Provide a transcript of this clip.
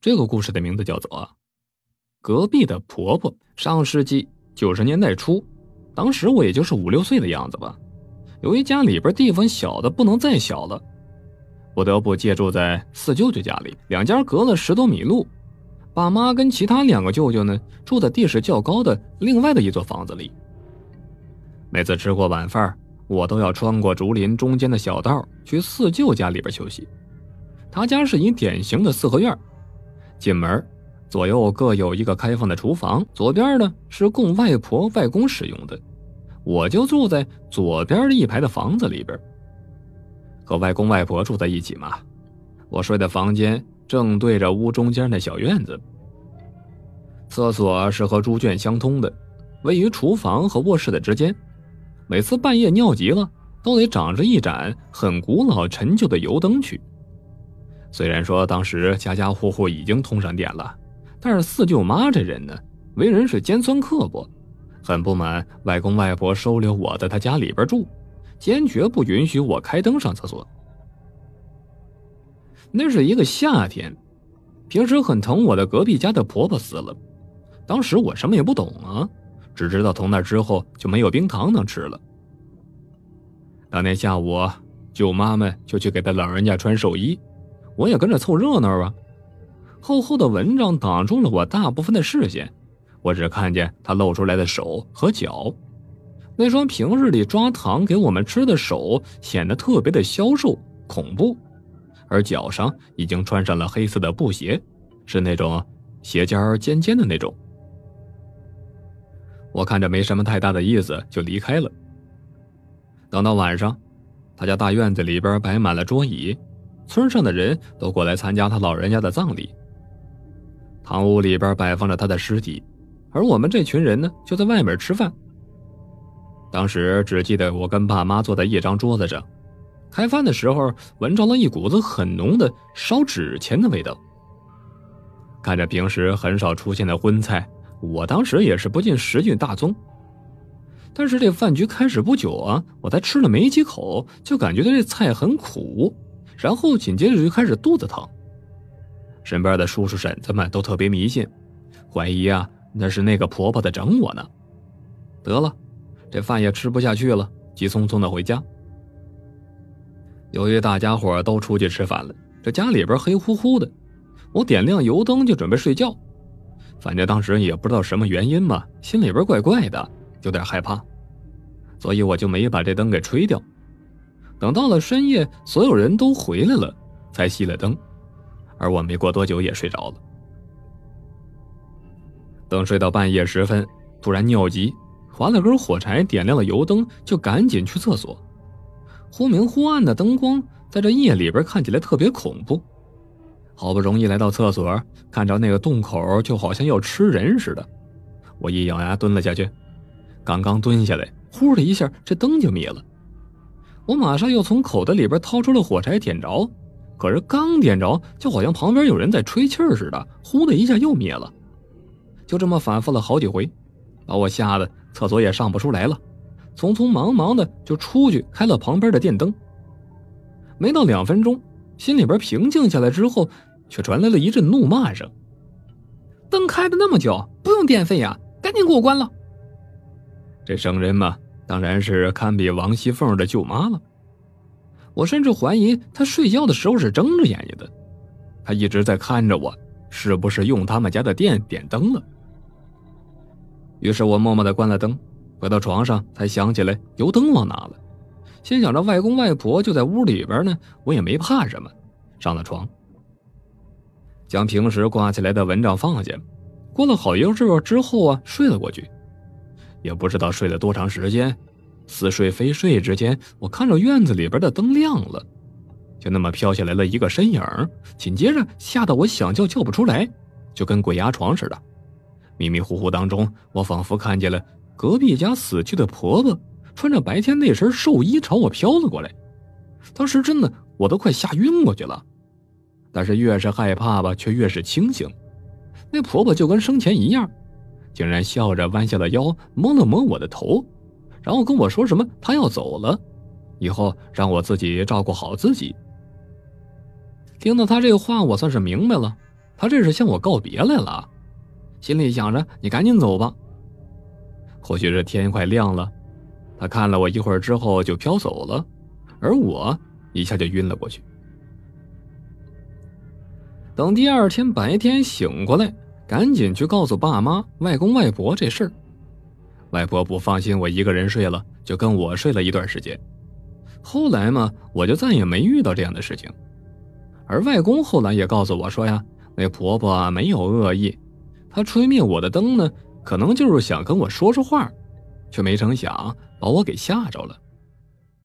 这个故事的名字叫做《隔壁的婆婆》。上世纪九十年代初，当时我也就是五六岁的样子吧。由于家里边地方小的不能再小了，不得不借住在四舅舅家里。两家隔了十多米路，爸妈跟其他两个舅舅呢住在地势较高的另外的一座房子里。每次吃过晚饭，我都要穿过竹林中间的小道去四舅家里边休息。他家是一典型的四合院。进门，左右各有一个开放的厨房，左边呢是供外婆外公使用的，我就住在左边的一排的房子里边，和外公外婆住在一起嘛。我睡的房间正对着屋中间的小院子，厕所是和猪圈相通的，位于厨房和卧室的之间。每次半夜尿急了，都得长着一盏很古老陈旧的油灯去。虽然说当时家家户户已经通上电了，但是四舅妈这人呢，为人是尖酸刻薄，很不满外公外婆收留我在他家里边住，坚决不允许我开灯上厕所。那是一个夏天，平时很疼我的隔壁家的婆婆死了，当时我什么也不懂啊，只知道从那之后就没有冰糖能吃了。当天下午，舅妈们就去给她老人家穿寿衣。我也跟着凑热闹啊！厚厚的蚊帐挡住了我大部分的视线，我只看见他露出来的手和脚。那双平日里抓糖给我们吃的手显得特别的消瘦恐怖，而脚上已经穿上了黑色的布鞋，是那种鞋尖尖尖的那种。我看着没什么太大的意思，就离开了。等到晚上，他家大院子里边摆满了桌椅。村上的人都过来参加他老人家的葬礼。堂屋里边摆放着他的尸体，而我们这群人呢，就在外面吃饭。当时只记得我跟爸妈坐在一张桌子上，开饭的时候闻着了一股子很浓的烧纸钱的味道。看着平时很少出现的荤菜，我当时也是不禁食欲大增。但是这饭局开始不久啊，我才吃了没几口，就感觉到这菜很苦。然后紧接着就开始肚子疼。身边的叔叔婶子们都特别迷信，怀疑啊那是那个婆婆在整我呢。得了，这饭也吃不下去了，急匆匆的回家。由于大家伙都出去吃饭了，这家里边黑乎乎的，我点亮油灯就准备睡觉。反正当时也不知道什么原因嘛，心里边怪怪的，有点害怕，所以我就没把这灯给吹掉。等到了深夜，所有人都回来了，才熄了灯，而我没过多久也睡着了。等睡到半夜时分，突然尿急，划了根火柴，点亮了油灯，就赶紧去厕所。忽明忽暗的灯光，在这夜里边看起来特别恐怖。好不容易来到厕所，看着那个洞口，就好像要吃人似的。我一咬牙蹲了下去，刚刚蹲下来，呼的一下，这灯就灭了。我马上又从口袋里边掏出了火柴点着，可是刚点着，就好像旁边有人在吹气似的，呼的一下又灭了。就这么反复了好几回，把我吓得厕所也上不出来了，匆匆忙忙的就出去开了旁边的电灯。没到两分钟，心里边平静下来之后，却传来了一阵怒骂声：“灯开的那么久，不用电费呀，赶紧给我关了！”这生人嘛。当然是堪比王熙凤的舅妈了。我甚至怀疑她睡觉的时候是睁着眼睛的，她一直在看着我，是不是用他们家的电点灯了？于是我默默的关了灯，回到床上才想起来油灯忘拿了，心想着外公外婆就在屋里边呢，我也没怕什么，上了床，将平时挂起来的蚊帐放下，过了好一会儿之后啊，睡了过去。也不知道睡了多长时间，似睡非睡之间，我看着院子里边的灯亮了，就那么飘下来了一个身影，紧接着吓得我想叫叫不出来，就跟鬼压床似的。迷迷糊糊当中，我仿佛看见了隔壁家死去的婆婆穿着白天那身寿衣朝我飘了过来，当时真的我都快吓晕过去了，但是越是害怕吧，却越是清醒。那婆婆就跟生前一样。竟然笑着弯下了腰，摸了摸我的头，然后跟我说什么：“他要走了，以后让我自己照顾好自己。”听到他这话，我算是明白了，他这是向我告别来了，心里想着你赶紧走吧。或许是天快亮了，他看了我一会儿之后就飘走了，而我一下就晕了过去。等第二天白天醒过来，赶紧去告诉爸妈、外公外婆这事儿。外婆不放心我一个人睡了，就跟我睡了一段时间。后来嘛，我就再也没遇到这样的事情。而外公后来也告诉我说呀，那婆婆没有恶意，她吹灭我的灯呢，可能就是想跟我说说话，却没成想把我给吓着了。